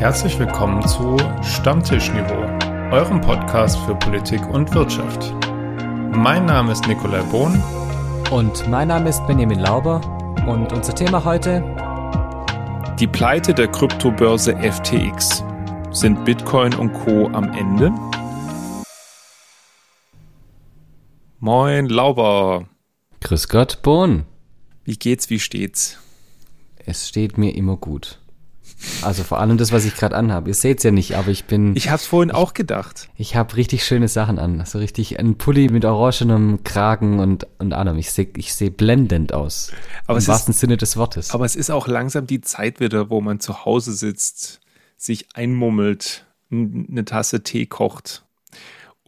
Herzlich willkommen zu Stammtischniveau, eurem Podcast für Politik und Wirtschaft. Mein Name ist Nikolai Bohn. Und mein Name ist Benjamin Lauber. Und unser Thema heute? Die Pleite der Kryptobörse FTX. Sind Bitcoin und Co. am Ende? Moin, Lauber. Grüß Gott, Bohn. Wie geht's, wie steht's? Es steht mir immer gut. Also vor allem das, was ich gerade anhabe. Ihr seht's ja nicht, aber ich bin. Ich hab's vorhin ich, auch gedacht. Ich habe richtig schöne Sachen an. Also richtig ein Pulli mit orangenem Kragen und, und allem. Ich sehe ich seh blendend aus. Aber Im wahrsten ist, Sinne des Wortes. Aber es ist auch langsam die Zeit wieder, wo man zu Hause sitzt, sich einmummelt, eine Tasse Tee kocht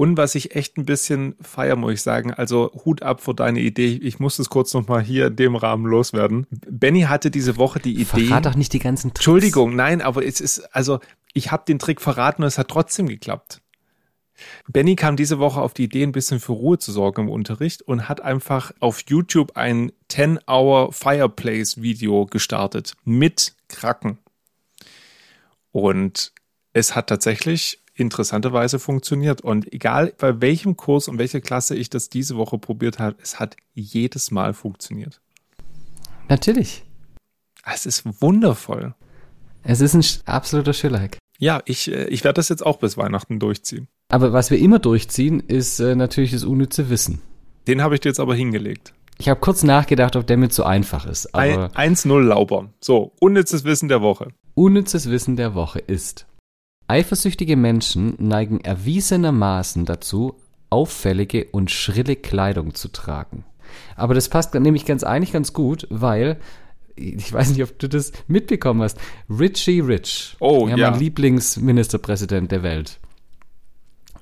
und was ich echt ein bisschen feier, muss ich sagen, also Hut ab vor deine Idee. Ich muss es kurz nochmal hier in dem Rahmen loswerden. Benny hatte diese Woche die Idee. Verrat doch nicht die ganzen Tricks. Entschuldigung, nein, aber es ist, also ich habe den Trick verraten und es hat trotzdem geklappt. Benny kam diese Woche auf die Idee, ein bisschen für Ruhe zu sorgen im Unterricht und hat einfach auf YouTube ein 10-Hour Fireplace-Video gestartet mit Kraken. Und es hat tatsächlich interessanterweise funktioniert. Und egal bei welchem Kurs und welcher Klasse ich das diese Woche probiert habe, es hat jedes Mal funktioniert. Natürlich. Es ist wundervoll. Es ist ein absoluter Schillerhack. Ja, ich, äh, ich werde das jetzt auch bis Weihnachten durchziehen. Aber was wir immer durchziehen, ist äh, natürlich das unnütze Wissen. Den habe ich dir jetzt aber hingelegt. Ich habe kurz nachgedacht, ob der mit so einfach ist. 1-0 Lauber. So, unnützes Wissen der Woche. Unnützes Wissen der Woche ist, Eifersüchtige Menschen neigen erwiesenermaßen dazu, auffällige und schrille Kleidung zu tragen. Aber das passt nämlich ganz eigentlich ganz gut, weil ich weiß nicht, ob du das mitbekommen hast. Richie Rich, oh, ja, mein Lieblingsministerpräsident der Welt,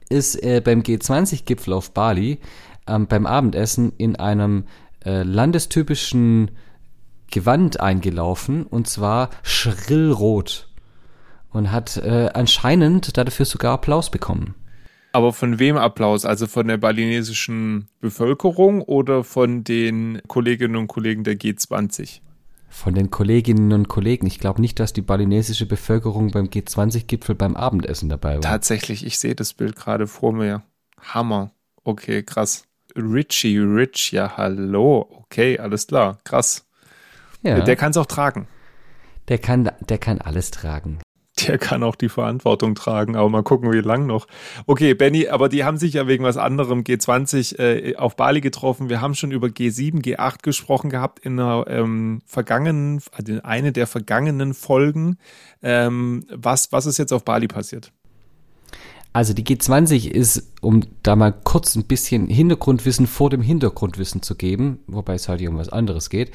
ist äh, beim G20-Gipfel auf Bali ähm, beim Abendessen in einem äh, landestypischen Gewand eingelaufen und zwar schrillrot und hat äh, anscheinend dafür sogar Applaus bekommen. Aber von wem Applaus? Also von der balinesischen Bevölkerung oder von den Kolleginnen und Kollegen der G20? Von den Kolleginnen und Kollegen. Ich glaube nicht, dass die balinesische Bevölkerung beim G20-Gipfel beim Abendessen dabei war. Tatsächlich, ich sehe das Bild gerade vor mir. Hammer. Okay, krass. Richie Rich, ja, hallo. Okay, alles klar. Krass. Ja. Der kann es auch tragen. Der kann, der kann alles tragen der kann auch die Verantwortung tragen, aber mal gucken, wie lang noch. Okay, Benny, aber die haben sich ja wegen was anderem G20 äh, auf Bali getroffen. Wir haben schon über G7, G8 gesprochen gehabt in einer ähm, vergangenen, also in eine der vergangenen Folgen. Ähm, was, was ist jetzt auf Bali passiert? Also die G20 ist, um da mal kurz ein bisschen Hintergrundwissen vor dem Hintergrundwissen zu geben, wobei es halt um was anderes geht.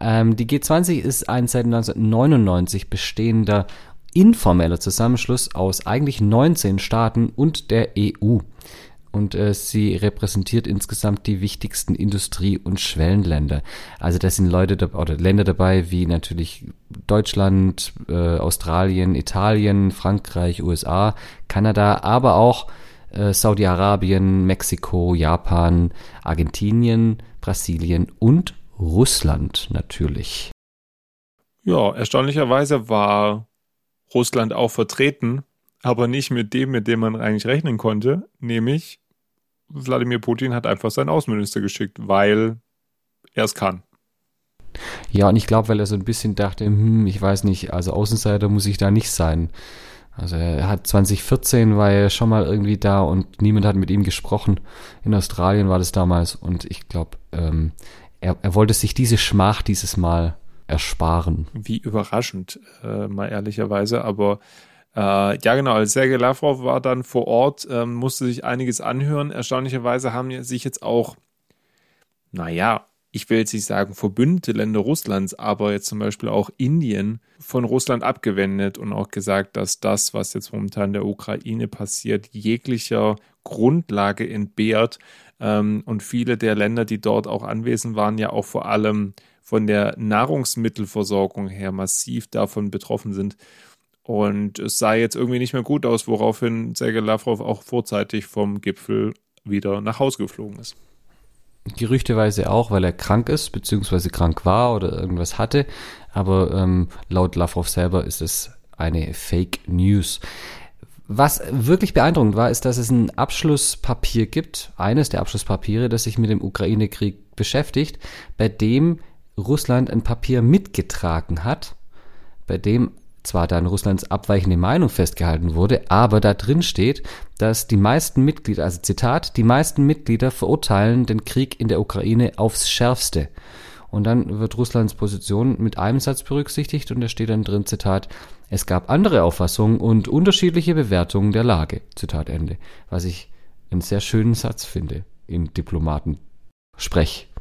Ähm, die G20 ist ein seit 1999 bestehender informeller Zusammenschluss aus eigentlich 19 Staaten und der EU. Und äh, sie repräsentiert insgesamt die wichtigsten Industrie- und Schwellenländer. Also da sind Leute oder Länder dabei wie natürlich Deutschland, äh, Australien, Italien, Frankreich, USA, Kanada, aber auch äh, Saudi-Arabien, Mexiko, Japan, Argentinien, Brasilien und Russland natürlich. Ja, erstaunlicherweise war Russland auch vertreten, aber nicht mit dem, mit dem man eigentlich rechnen konnte, nämlich Wladimir Putin hat einfach seinen Außenminister geschickt, weil er es kann. Ja, und ich glaube, weil er so ein bisschen dachte, hm, ich weiß nicht, also Außenseiter muss ich da nicht sein. Also er hat 2014 war er schon mal irgendwie da und niemand hat mit ihm gesprochen. In Australien war das damals und ich glaube, ähm, er, er wollte sich diese Schmach dieses Mal ersparen. Wie überraschend, äh, mal ehrlicherweise. Aber äh, ja, genau, als Sergei Lavrov war dann vor Ort, ähm, musste sich einiges anhören. Erstaunlicherweise haben sich jetzt auch, naja, ich will jetzt nicht sagen verbündete Länder Russlands, aber jetzt zum Beispiel auch Indien von Russland abgewendet und auch gesagt, dass das, was jetzt momentan in der Ukraine passiert, jeglicher Grundlage entbehrt. Ähm, und viele der Länder, die dort auch anwesend waren, ja auch vor allem von der Nahrungsmittelversorgung her massiv davon betroffen sind. Und es sah jetzt irgendwie nicht mehr gut aus, woraufhin Sergei Lavrov auch vorzeitig vom Gipfel wieder nach Hause geflogen ist. Gerüchteweise auch, weil er krank ist, beziehungsweise krank war oder irgendwas hatte. Aber ähm, laut Lavrov selber ist es eine Fake News. Was wirklich beeindruckend war, ist, dass es ein Abschlusspapier gibt, eines der Abschlusspapiere, das sich mit dem Ukraine-Krieg beschäftigt, bei dem Russland ein Papier mitgetragen hat, bei dem zwar dann Russlands abweichende Meinung festgehalten wurde, aber da drin steht, dass die meisten Mitglieder, also Zitat, die meisten Mitglieder verurteilen den Krieg in der Ukraine aufs Schärfste. Und dann wird Russlands Position mit einem Satz berücksichtigt und da steht dann drin, Zitat, es gab andere Auffassungen und unterschiedliche Bewertungen der Lage. Zitat Ende. Was ich einen sehr schönen Satz finde in Diplomaten-Sprech.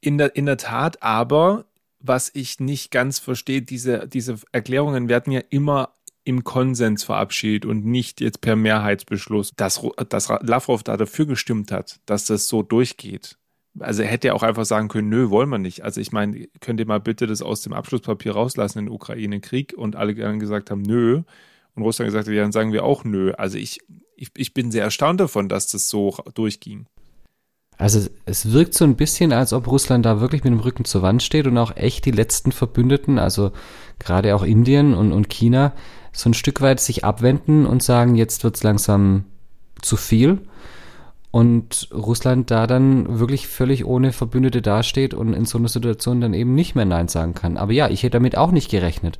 In der, in der Tat, aber was ich nicht ganz verstehe, diese, diese Erklärungen werden ja immer im Konsens verabschiedet und nicht jetzt per Mehrheitsbeschluss, dass, dass Lavrov da dafür gestimmt hat, dass das so durchgeht. Also er hätte ja auch einfach sagen können, nö, wollen wir nicht. Also ich meine, könnt ihr mal bitte das aus dem Abschlusspapier rauslassen in Ukraine-Krieg und alle dann gesagt haben, nö. Und Russland gesagt hat, ja, dann sagen wir auch nö. Also ich, ich, ich bin sehr erstaunt davon, dass das so durchging. Also es wirkt so ein bisschen, als ob Russland da wirklich mit dem Rücken zur Wand steht und auch echt die letzten Verbündeten, also gerade auch Indien und, und China, so ein Stück weit sich abwenden und sagen, jetzt wird's langsam zu viel. Und Russland da dann wirklich völlig ohne Verbündete dasteht und in so einer Situation dann eben nicht mehr Nein sagen kann. Aber ja, ich hätte damit auch nicht gerechnet.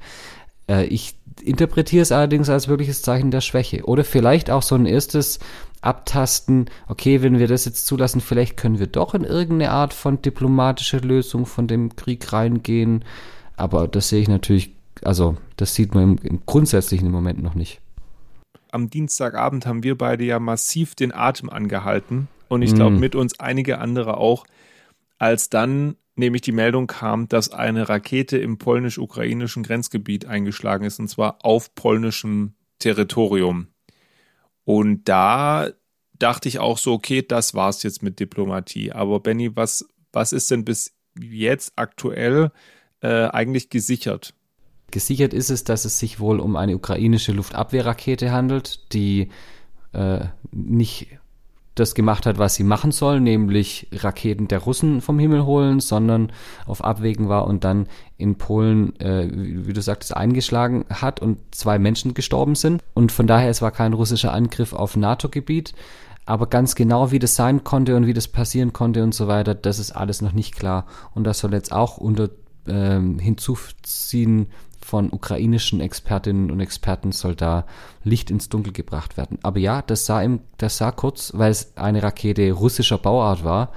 Äh, ich interpretiere es allerdings als wirkliches Zeichen der Schwäche. Oder vielleicht auch so ein erstes Abtasten, okay, wenn wir das jetzt zulassen, vielleicht können wir doch in irgendeine Art von diplomatischer Lösung von dem Krieg reingehen. Aber das sehe ich natürlich, also das sieht man im, im grundsätzlichen Moment noch nicht. Am Dienstagabend haben wir beide ja massiv den Atem angehalten und ich glaube mm. mit uns einige andere auch, als dann nämlich die Meldung kam, dass eine Rakete im polnisch-ukrainischen Grenzgebiet eingeschlagen ist, und zwar auf polnischem Territorium. Und da dachte ich auch so, okay, das war's jetzt mit Diplomatie. Aber Benny, was, was ist denn bis jetzt aktuell äh, eigentlich gesichert? Gesichert ist es, dass es sich wohl um eine ukrainische Luftabwehrrakete handelt, die äh, nicht das gemacht hat, was sie machen soll, nämlich Raketen der Russen vom Himmel holen, sondern auf Abwägen war und dann in Polen, äh, wie du sagtest, eingeschlagen hat und zwei Menschen gestorben sind. Und von daher, es war kein russischer Angriff auf NATO-Gebiet. Aber ganz genau, wie das sein konnte und wie das passieren konnte und so weiter, das ist alles noch nicht klar. Und das soll jetzt auch unter ähm, hinzuziehen, von ukrainischen Expertinnen und Experten soll da Licht ins Dunkel gebracht werden. Aber ja, das sah im, das sah kurz, weil es eine Rakete russischer Bauart war,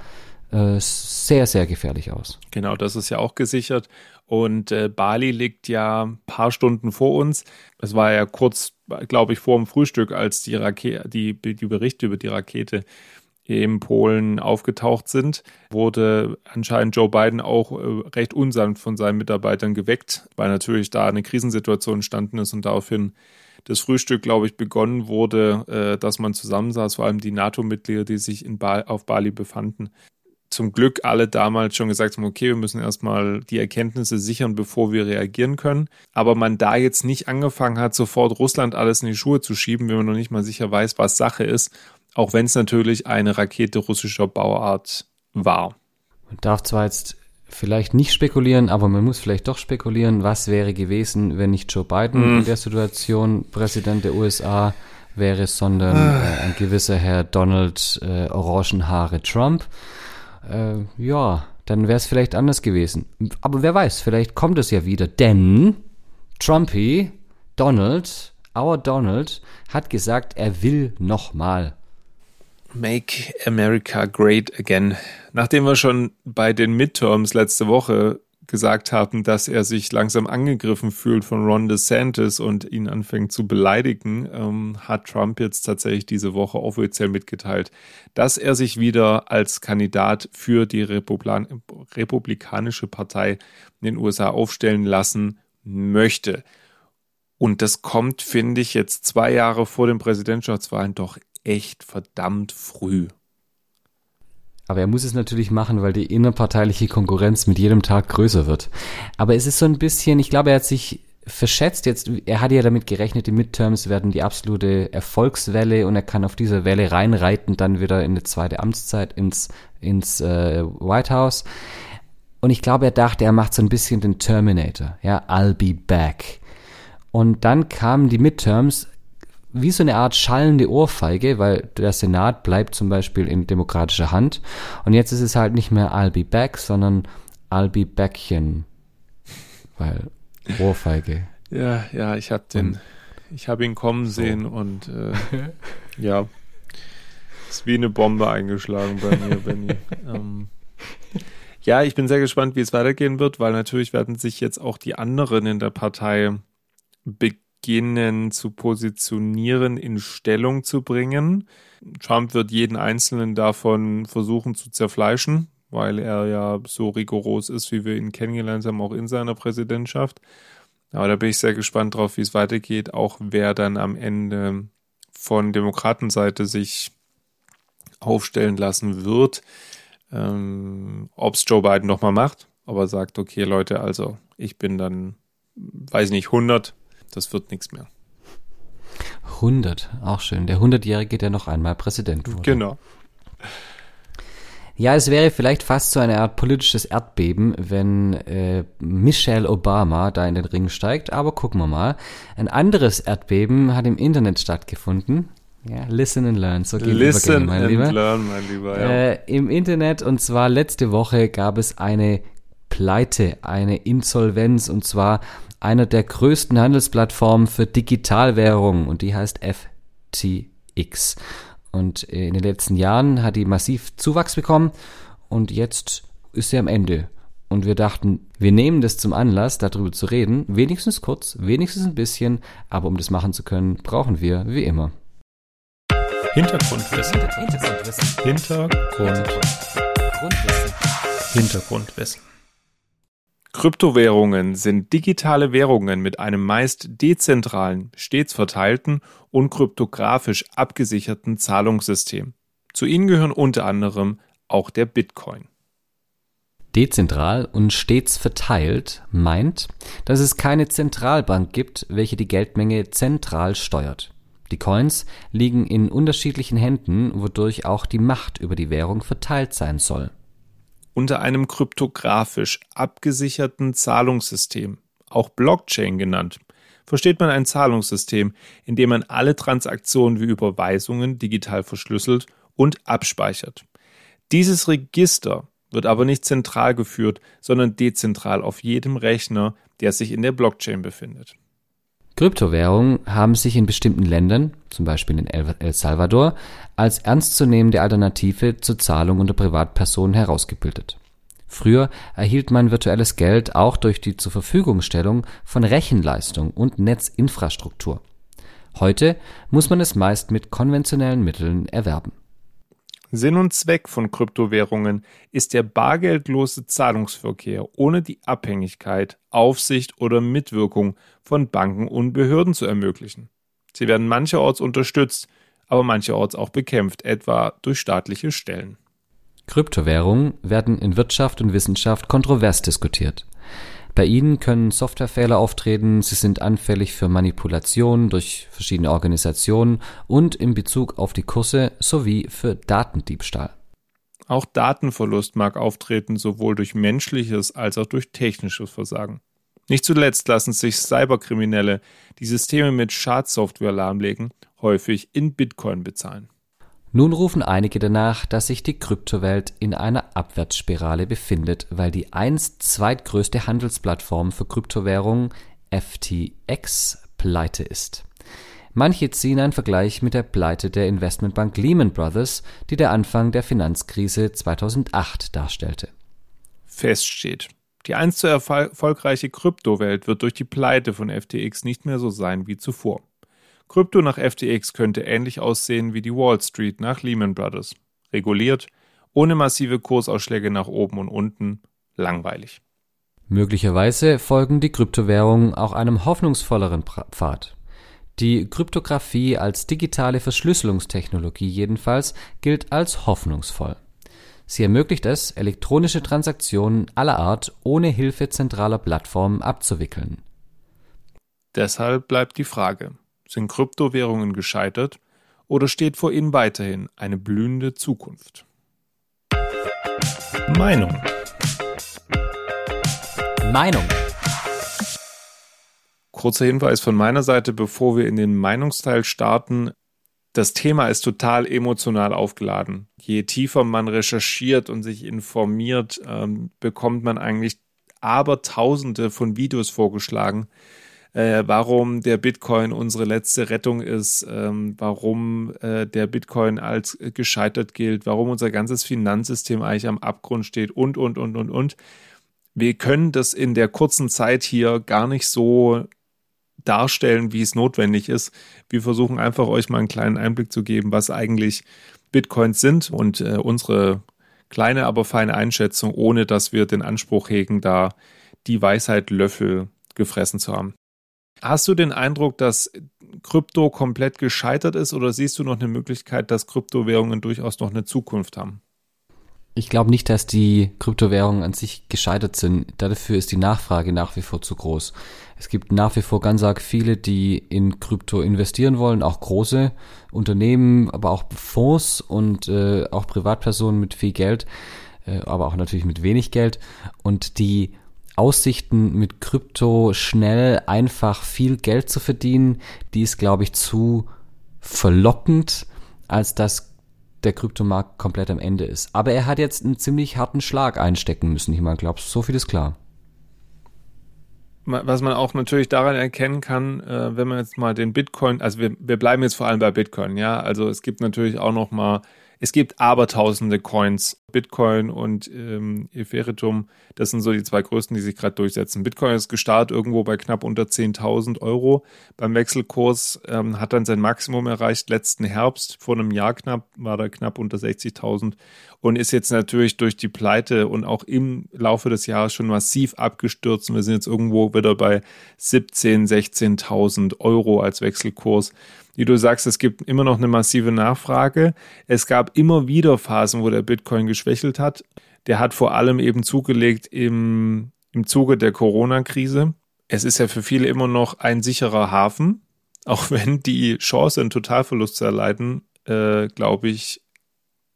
äh, sehr, sehr gefährlich aus. Genau, das ist ja auch gesichert. Und äh, Bali liegt ja ein paar Stunden vor uns. Es war ja kurz, glaube ich, vor dem Frühstück, als die Rakete, die, die Berichte über die Rakete in Polen aufgetaucht sind, wurde anscheinend Joe Biden auch äh, recht unsanft von seinen Mitarbeitern geweckt, weil natürlich da eine Krisensituation entstanden ist und daraufhin das Frühstück, glaube ich, begonnen wurde, äh, dass man zusammensaß, vor allem die NATO-Mitglieder, die sich in ba auf Bali befanden. Zum Glück alle damals schon gesagt haben, okay, wir müssen erstmal die Erkenntnisse sichern, bevor wir reagieren können. Aber man da jetzt nicht angefangen hat, sofort Russland alles in die Schuhe zu schieben, wenn man noch nicht mal sicher weiß, was Sache ist, auch wenn es natürlich eine Rakete russischer Bauart war. Man darf zwar jetzt vielleicht nicht spekulieren, aber man muss vielleicht doch spekulieren, was wäre gewesen, wenn nicht Joe Biden mm. in der Situation Präsident der USA wäre, sondern ah. äh, ein gewisser Herr Donald äh, Orangenhaare Trump. Äh, ja, dann wäre es vielleicht anders gewesen. Aber wer weiß, vielleicht kommt es ja wieder, denn Trumpy, Donald, our Donald, hat gesagt, er will nochmal Make America Great Again. Nachdem wir schon bei den Midterms letzte Woche gesagt haben, dass er sich langsam angegriffen fühlt von Ron DeSantis und ihn anfängt zu beleidigen, ähm, hat Trump jetzt tatsächlich diese Woche offiziell mitgeteilt, dass er sich wieder als Kandidat für die Republik Republikanische Partei in den USA aufstellen lassen möchte. Und das kommt, finde ich, jetzt zwei Jahre vor den Präsidentschaftswahlen doch echt verdammt früh. Aber er muss es natürlich machen, weil die innerparteiliche Konkurrenz mit jedem Tag größer wird. Aber es ist so ein bisschen, ich glaube, er hat sich verschätzt jetzt, er hatte ja damit gerechnet, die Midterms werden die absolute Erfolgswelle und er kann auf dieser Welle reinreiten, dann wieder in eine zweite Amtszeit ins, ins äh, White House. Und ich glaube, er dachte, er macht so ein bisschen den Terminator, ja, I'll be back. Und dann kamen die Midterms wie so eine Art schallende Ohrfeige, weil der Senat bleibt zum Beispiel in demokratischer Hand. Und jetzt ist es halt nicht mehr I'll be back, sondern I'll be backchen. Weil Ohrfeige. Ja, ja, ich habe den, ich habe ihn kommen sehen so. und äh, ja, ist wie eine Bombe eingeschlagen bei mir, Benny. ähm, ja, ich bin sehr gespannt, wie es weitergehen wird, weil natürlich werden sich jetzt auch die anderen in der Partei beginnen zu positionieren, in Stellung zu bringen. Trump wird jeden einzelnen davon versuchen zu zerfleischen, weil er ja so rigoros ist, wie wir ihn kennengelernt haben, auch in seiner Präsidentschaft. Aber da bin ich sehr gespannt drauf, wie es weitergeht, auch wer dann am Ende von Demokratenseite sich aufstellen lassen wird. Ähm, Ob es Joe Biden nochmal macht, ob er sagt, okay Leute, also ich bin dann, weiß nicht, 100, das wird nichts mehr. 100, auch schön. Der 100-Jährige, der noch einmal Präsident wurde. Genau. Ja, es wäre vielleicht fast so eine Art politisches Erdbeben, wenn äh, Michelle Obama da in den Ring steigt. Aber gucken wir mal. Ein anderes Erdbeben hat im Internet stattgefunden. Ja, listen and learn. So geht listen mein and Lieber. learn, mein Lieber. Ja. Äh, Im Internet und zwar letzte Woche gab es eine Pleite, eine Insolvenz und zwar einer der größten Handelsplattformen für Digitalwährungen und die heißt FTX. Und äh, in den letzten Jahren hat die massiv Zuwachs bekommen und jetzt ist sie am Ende. Und wir dachten, wir nehmen das zum Anlass, darüber zu reden, wenigstens kurz, wenigstens ein bisschen, aber um das machen zu können, brauchen wir, wie immer, Hintergrundwissen. Hintergrundwissen. Hintergrundwissen. Hintergrundwissen. Kryptowährungen sind digitale Währungen mit einem meist dezentralen, stets verteilten und kryptografisch abgesicherten Zahlungssystem. Zu ihnen gehören unter anderem auch der Bitcoin. Dezentral und stets verteilt meint, dass es keine Zentralbank gibt, welche die Geldmenge zentral steuert. Die Coins liegen in unterschiedlichen Händen, wodurch auch die Macht über die Währung verteilt sein soll unter einem kryptografisch abgesicherten Zahlungssystem, auch Blockchain genannt, versteht man ein Zahlungssystem, in dem man alle Transaktionen wie Überweisungen digital verschlüsselt und abspeichert. Dieses Register wird aber nicht zentral geführt, sondern dezentral auf jedem Rechner, der sich in der Blockchain befindet. Kryptowährungen haben sich in bestimmten Ländern, zum Beispiel in El Salvador, als ernstzunehmende Alternative zur Zahlung unter Privatpersonen herausgebildet. Früher erhielt man virtuelles Geld auch durch die Zurverfügungstellung von Rechenleistung und Netzinfrastruktur. Heute muss man es meist mit konventionellen Mitteln erwerben Sinn und Zweck von Kryptowährungen ist der bargeldlose Zahlungsverkehr ohne die Abhängigkeit, Aufsicht oder Mitwirkung von Banken und Behörden zu ermöglichen. Sie werden mancherorts unterstützt, aber mancherorts auch bekämpft, etwa durch staatliche Stellen. Kryptowährungen werden in Wirtschaft und Wissenschaft kontrovers diskutiert. Bei ihnen können Softwarefehler auftreten, sie sind anfällig für Manipulation durch verschiedene Organisationen und in Bezug auf die Kurse sowie für Datendiebstahl. Auch Datenverlust mag auftreten, sowohl durch menschliches als auch durch technisches Versagen. Nicht zuletzt lassen sich Cyberkriminelle, die Systeme mit Schadsoftware lahmlegen, häufig in Bitcoin bezahlen. Nun rufen einige danach, dass sich die Kryptowelt in einer Abwärtsspirale befindet, weil die einst zweitgrößte Handelsplattform für Kryptowährungen FTX pleite ist. Manche ziehen einen Vergleich mit der Pleite der Investmentbank Lehman Brothers, die der Anfang der Finanzkrise 2008 darstellte. Fest steht, die einst so erfolgreiche Kryptowelt wird durch die Pleite von FTX nicht mehr so sein wie zuvor. Krypto nach FTX könnte ähnlich aussehen wie die Wall Street nach Lehman Brothers. Reguliert, ohne massive Kursausschläge nach oben und unten, langweilig. Möglicherweise folgen die Kryptowährungen auch einem hoffnungsvolleren Pfad. Die Kryptographie als digitale Verschlüsselungstechnologie jedenfalls gilt als hoffnungsvoll. Sie ermöglicht es, elektronische Transaktionen aller Art ohne Hilfe zentraler Plattformen abzuwickeln. Deshalb bleibt die Frage, sind Kryptowährungen gescheitert oder steht vor ihnen weiterhin eine blühende Zukunft? Meinung. Meinung. Kurzer Hinweis von meiner Seite, bevor wir in den Meinungsteil starten. Das Thema ist total emotional aufgeladen. Je tiefer man recherchiert und sich informiert, ähm, bekommt man eigentlich Abertausende von Videos vorgeschlagen, äh, warum der Bitcoin unsere letzte Rettung ist, ähm, warum äh, der Bitcoin als gescheitert gilt, warum unser ganzes Finanzsystem eigentlich am Abgrund steht und, und, und, und, und. Wir können das in der kurzen Zeit hier gar nicht so darstellen, wie es notwendig ist. Wir versuchen einfach euch mal einen kleinen Einblick zu geben, was eigentlich Bitcoins sind und äh, unsere kleine, aber feine Einschätzung, ohne dass wir den Anspruch hegen, da die Weisheit Löffel gefressen zu haben. Hast du den Eindruck, dass Krypto komplett gescheitert ist oder siehst du noch eine Möglichkeit, dass Kryptowährungen durchaus noch eine Zukunft haben? Ich glaube nicht, dass die Kryptowährungen an sich gescheitert sind. Dafür ist die Nachfrage nach wie vor zu groß. Es gibt nach wie vor ganz arg viele, die in Krypto investieren wollen, auch große Unternehmen, aber auch Fonds und äh, auch Privatpersonen mit viel Geld, äh, aber auch natürlich mit wenig Geld. Und die Aussichten mit Krypto schnell, einfach viel Geld zu verdienen, die ist, glaube ich, zu verlockend, als dass der Kryptomarkt komplett am Ende ist. Aber er hat jetzt einen ziemlich harten Schlag einstecken müssen. Ich meine, glaubst so viel ist klar. Was man auch natürlich daran erkennen kann, äh, wenn man jetzt mal den Bitcoin, also wir, wir bleiben jetzt vor allem bei Bitcoin, ja, also es gibt natürlich auch noch mal es gibt abertausende Coins. Bitcoin und ähm, Ethereum, das sind so die zwei größten, die sich gerade durchsetzen. Bitcoin ist gestartet irgendwo bei knapp unter 10.000 Euro. Beim Wechselkurs ähm, hat dann sein Maximum erreicht letzten Herbst. Vor einem Jahr knapp war da knapp unter 60.000 und ist jetzt natürlich durch die Pleite und auch im Laufe des Jahres schon massiv abgestürzt. Und wir sind jetzt irgendwo wieder bei 17.000, 16.000 Euro als Wechselkurs wie du sagst, es gibt immer noch eine massive Nachfrage. Es gab immer wieder Phasen, wo der Bitcoin geschwächelt hat. Der hat vor allem eben zugelegt im, im Zuge der Corona-Krise. Es ist ja für viele immer noch ein sicherer Hafen, auch wenn die Chance, einen Totalverlust zu erleiden, äh, glaube ich,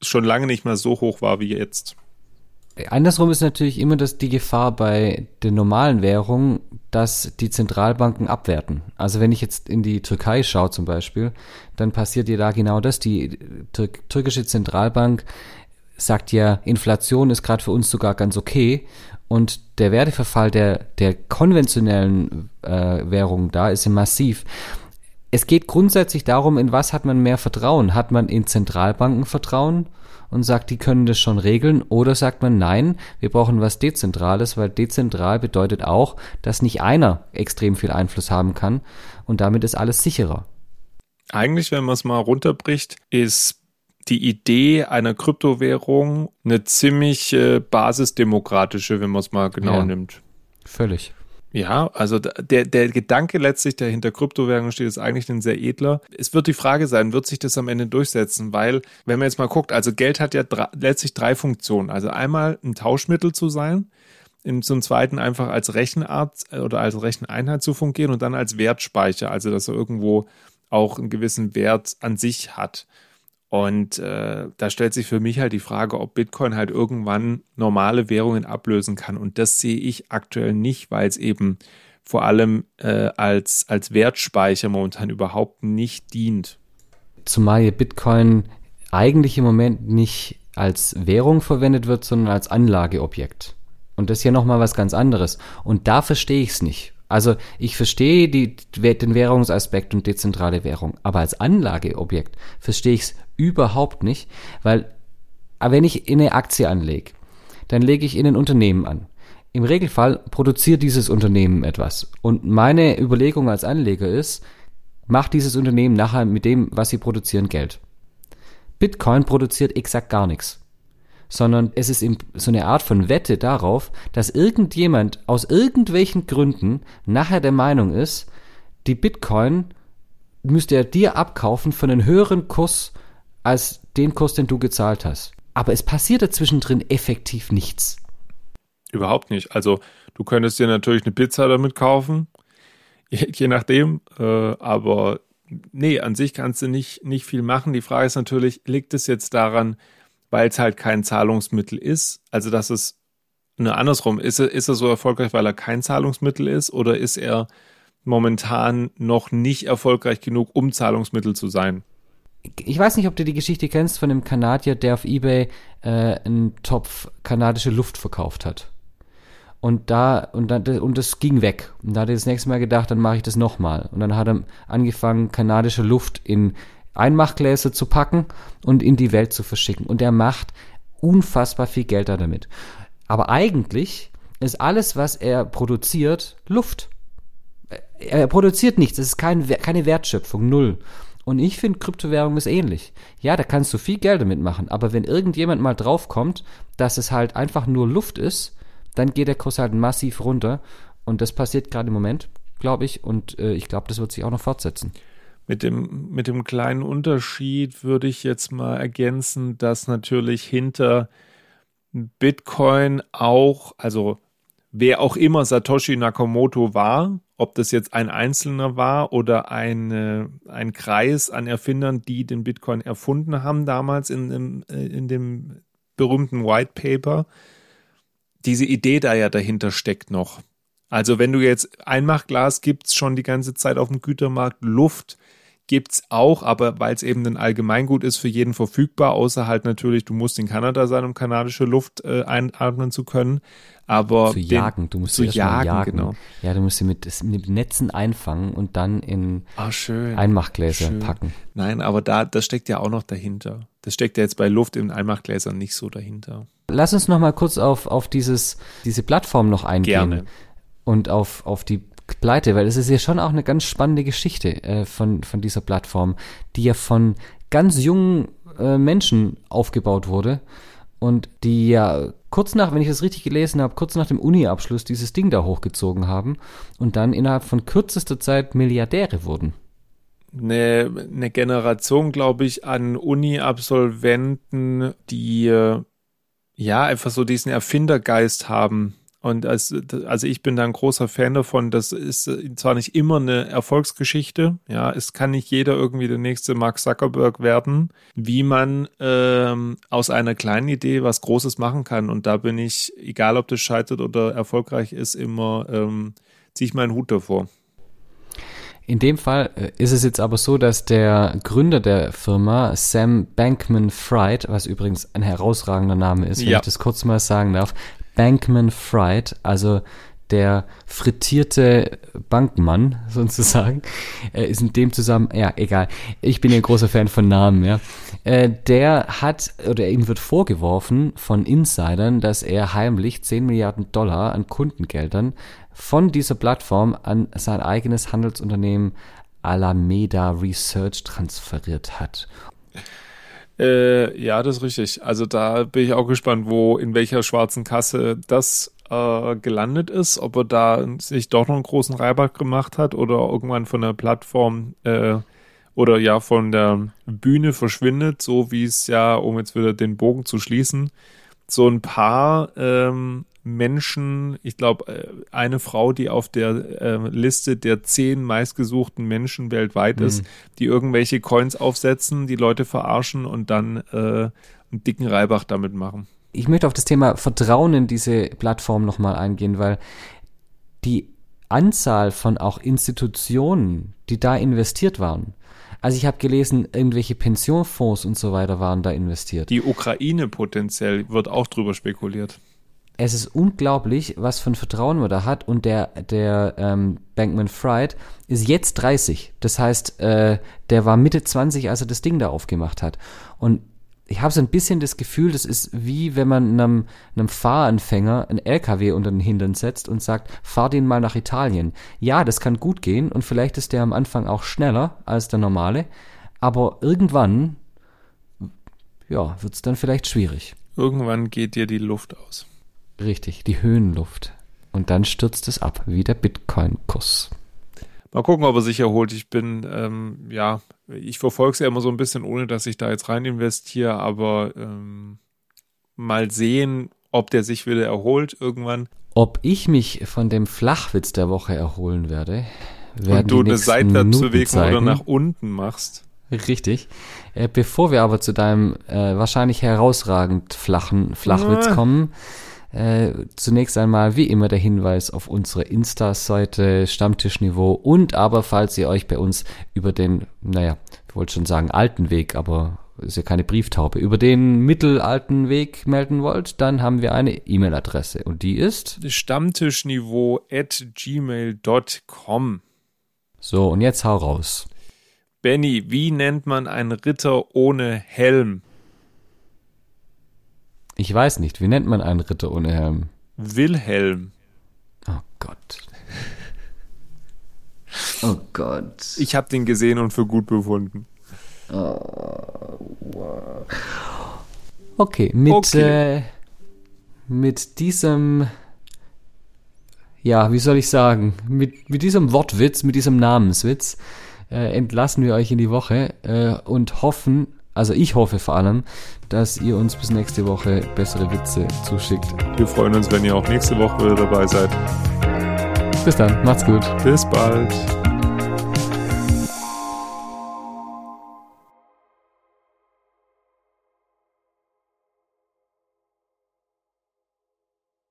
schon lange nicht mehr so hoch war wie jetzt. Andersrum ist natürlich immer das, die Gefahr bei den normalen Währungen, dass die Zentralbanken abwerten. Also wenn ich jetzt in die Türkei schaue zum Beispiel, dann passiert ja da genau das. Die Tür türkische Zentralbank sagt ja, Inflation ist gerade für uns sogar ganz okay. Und der Werteverfall der, der konventionellen äh, Währungen da ist ja massiv. Es geht grundsätzlich darum, in was hat man mehr Vertrauen? Hat man in Zentralbanken Vertrauen? und sagt, die können das schon regeln? Oder sagt man, nein, wir brauchen was Dezentrales, weil dezentral bedeutet auch, dass nicht einer extrem viel Einfluss haben kann und damit ist alles sicherer. Eigentlich, wenn man es mal runterbricht, ist die Idee einer Kryptowährung eine ziemlich äh, basisdemokratische, wenn man es mal genau ja, nimmt. Völlig. Ja, also der, der Gedanke letztlich, der hinter Kryptowährungen steht, ist eigentlich ein sehr edler. Es wird die Frage sein, wird sich das am Ende durchsetzen? Weil, wenn man jetzt mal guckt, also Geld hat ja drei, letztlich drei Funktionen. Also einmal ein Tauschmittel zu sein, zum zweiten einfach als Rechenart äh, oder als Recheneinheit zu fungieren und dann als Wertspeicher, also dass er irgendwo auch einen gewissen Wert an sich hat. Und äh, da stellt sich für mich halt die Frage, ob Bitcoin halt irgendwann normale Währungen ablösen kann. Und das sehe ich aktuell nicht, weil es eben vor allem äh, als, als Wertspeicher momentan überhaupt nicht dient. Zumal hier Bitcoin eigentlich im Moment nicht als Währung verwendet wird, sondern als Anlageobjekt. Und das ist ja nochmal was ganz anderes. Und da verstehe ich es nicht. Also ich verstehe die, den Währungsaspekt und dezentrale Währung, aber als Anlageobjekt verstehe ich es überhaupt nicht, weil wenn ich in eine Aktie anlege, dann lege ich in ein Unternehmen an. Im Regelfall produziert dieses Unternehmen etwas. Und meine Überlegung als Anleger ist, macht dieses Unternehmen nachher mit dem, was sie produzieren, Geld. Bitcoin produziert exakt gar nichts sondern es ist so eine Art von Wette darauf, dass irgendjemand aus irgendwelchen Gründen nachher der Meinung ist, die Bitcoin müsste er dir abkaufen für einen höheren Kurs als den Kurs, den du gezahlt hast. Aber es passiert dazwischen drin effektiv nichts. Überhaupt nicht. Also du könntest dir natürlich eine Pizza damit kaufen, je, je nachdem, äh, aber nee, an sich kannst du nicht, nicht viel machen. Die Frage ist natürlich, liegt es jetzt daran, weil es halt kein Zahlungsmittel ist. Also dass es, ne, andersrum, ist ist er so erfolgreich, weil er kein Zahlungsmittel ist oder ist er momentan noch nicht erfolgreich genug, um Zahlungsmittel zu sein. Ich weiß nicht, ob du die Geschichte kennst von dem Kanadier, der auf Ebay äh, einen Topf kanadische Luft verkauft hat. Und da, und dann, und das ging weg. Und da hat er das nächste Mal gedacht, dann mache ich das nochmal. Und dann hat er angefangen, kanadische Luft in Einmachgläser zu packen und in die Welt zu verschicken. Und er macht unfassbar viel Geld damit. Aber eigentlich ist alles, was er produziert, Luft. Er produziert nichts, es ist kein, keine Wertschöpfung, null. Und ich finde, Kryptowährung ist ähnlich. Ja, da kannst du viel Geld damit machen, aber wenn irgendjemand mal draufkommt, dass es halt einfach nur Luft ist, dann geht der Kurs halt massiv runter. Und das passiert gerade im Moment, glaube ich. Und äh, ich glaube, das wird sich auch noch fortsetzen. Mit dem, mit dem kleinen Unterschied würde ich jetzt mal ergänzen, dass natürlich hinter Bitcoin auch, also wer auch immer Satoshi Nakamoto war, ob das jetzt ein Einzelner war oder eine, ein Kreis an Erfindern, die den Bitcoin erfunden haben damals in, in, in dem berühmten White Paper, diese Idee da ja dahinter steckt noch. Also wenn du jetzt Einmachglas gibt's schon die ganze Zeit auf dem Gütermarkt, Luft gibt's auch, aber weil es eben ein Allgemeingut ist, für jeden verfügbar, außer halt natürlich, du musst in Kanada sein, um kanadische Luft äh, einatmen zu können. Aber zu jagen, du musst zu jagen, jagen, genau. Ja, du musst sie mit, mit Netzen einfangen und dann in ah, schön, Einmachgläser schön. packen. Nein, aber da, das steckt ja auch noch dahinter. Das steckt ja jetzt bei Luft in Einmachgläsern nicht so dahinter. Lass uns noch mal kurz auf, auf dieses, diese Plattform noch eingehen. Gerne. Und auf, auf die Pleite, weil es ist ja schon auch eine ganz spannende Geschichte äh, von, von dieser Plattform, die ja von ganz jungen äh, Menschen aufgebaut wurde und die ja kurz nach, wenn ich das richtig gelesen habe, kurz nach dem Uni-Abschluss dieses Ding da hochgezogen haben und dann innerhalb von kürzester Zeit Milliardäre wurden. Eine, eine Generation, glaube ich, an Uni-Absolventen, die äh, ja einfach so diesen Erfindergeist haben und als, also ich bin da ein großer Fan davon. Das ist zwar nicht immer eine Erfolgsgeschichte, ja, es kann nicht jeder irgendwie der nächste Mark Zuckerberg werden, wie man ähm, aus einer kleinen Idee was Großes machen kann. Und da bin ich, egal ob das scheitert oder erfolgreich ist, immer ähm, ziehe ich meinen Hut davor. In dem Fall äh, ist es jetzt aber so, dass der Gründer der Firma, Sam Bankman Fried, was übrigens ein herausragender Name ist, wenn ja. ich das kurz mal sagen darf, Bankman Fried, also der frittierte Bankmann sozusagen, äh, ist in dem zusammen, ja, egal. Ich bin ja ein großer Fan von Namen, ja. Äh, der hat, oder ihm wird vorgeworfen von Insidern, dass er heimlich 10 Milliarden Dollar an Kundengeldern von dieser Plattform an sein eigenes Handelsunternehmen Alameda Research transferiert hat. Äh, ja, das ist richtig. Also da bin ich auch gespannt, wo, in welcher schwarzen Kasse das äh, gelandet ist, ob er da sich doch noch einen großen Reibach gemacht hat oder irgendwann von der Plattform äh, oder ja von der Bühne verschwindet, so wie es ja, um jetzt wieder den Bogen zu schließen, so ein paar ähm, Menschen, ich glaube, äh, eine Frau, die auf der äh, Liste der zehn meistgesuchten Menschen weltweit mhm. ist, die irgendwelche Coins aufsetzen, die Leute verarschen und dann äh, einen dicken Reibach damit machen. Ich möchte auf das Thema Vertrauen in diese Plattform nochmal eingehen, weil die Anzahl von auch Institutionen, die da investiert waren, also ich habe gelesen, irgendwelche Pensionfonds und so weiter waren da investiert. Die Ukraine potenziell wird auch drüber spekuliert es ist unglaublich, was für ein Vertrauen man da hat. Und der, der ähm, Bankman Fried ist jetzt 30. Das heißt, äh, der war Mitte 20, als er das Ding da aufgemacht hat. Und ich habe so ein bisschen das Gefühl, das ist wie wenn man einem, einem Fahranfänger einen LKW unter den Hintern setzt und sagt, fahr den mal nach Italien. Ja, das kann gut gehen und vielleicht ist der am Anfang auch schneller als der normale, aber irgendwann, ja, wird's dann vielleicht schwierig. Irgendwann geht dir die Luft aus. Richtig, die Höhenluft. Und dann stürzt es ab, wie der Bitcoin-Kurs. Mal gucken, ob er sich erholt. Ich bin, ähm, ja, ich verfolge es ja immer so ein bisschen, ohne dass ich da jetzt rein investiere, aber ähm, mal sehen, ob der sich wieder erholt irgendwann. Ob ich mich von dem Flachwitz der Woche erholen werde, werden Und du eine Seitwärtsbewegung oder nach unten machst. Richtig. Äh, bevor wir aber zu deinem äh, wahrscheinlich herausragend flachen Flachwitz ah. kommen, Äh, zunächst einmal wie immer der Hinweis auf unsere Insta-Seite Stammtischniveau und aber falls ihr euch bei uns über den, naja, ich wollte schon sagen alten Weg, aber ist ja keine Brieftaube, über den mittelalten Weg melden wollt, dann haben wir eine E-Mail-Adresse und die ist Stammtischniveau at gmail.com. So, und jetzt hau raus. Benny, wie nennt man einen Ritter ohne Helm? Ich weiß nicht, wie nennt man einen Ritter ohne Helm? Wilhelm. Oh Gott. Oh Gott. Ich habe den gesehen und für gut befunden. Okay, mit, Okay. Äh, mit diesem, ja, wie soll ich sagen, mit, mit diesem Wortwitz, mit diesem Namenswitz äh, entlassen wir euch in die Woche äh, und hoffen, also ich hoffe vor allem, dass ihr uns bis nächste Woche bessere Witze zuschickt. Wir freuen uns, wenn ihr auch nächste Woche wieder dabei seid. Bis dann, macht's gut. Bis bald.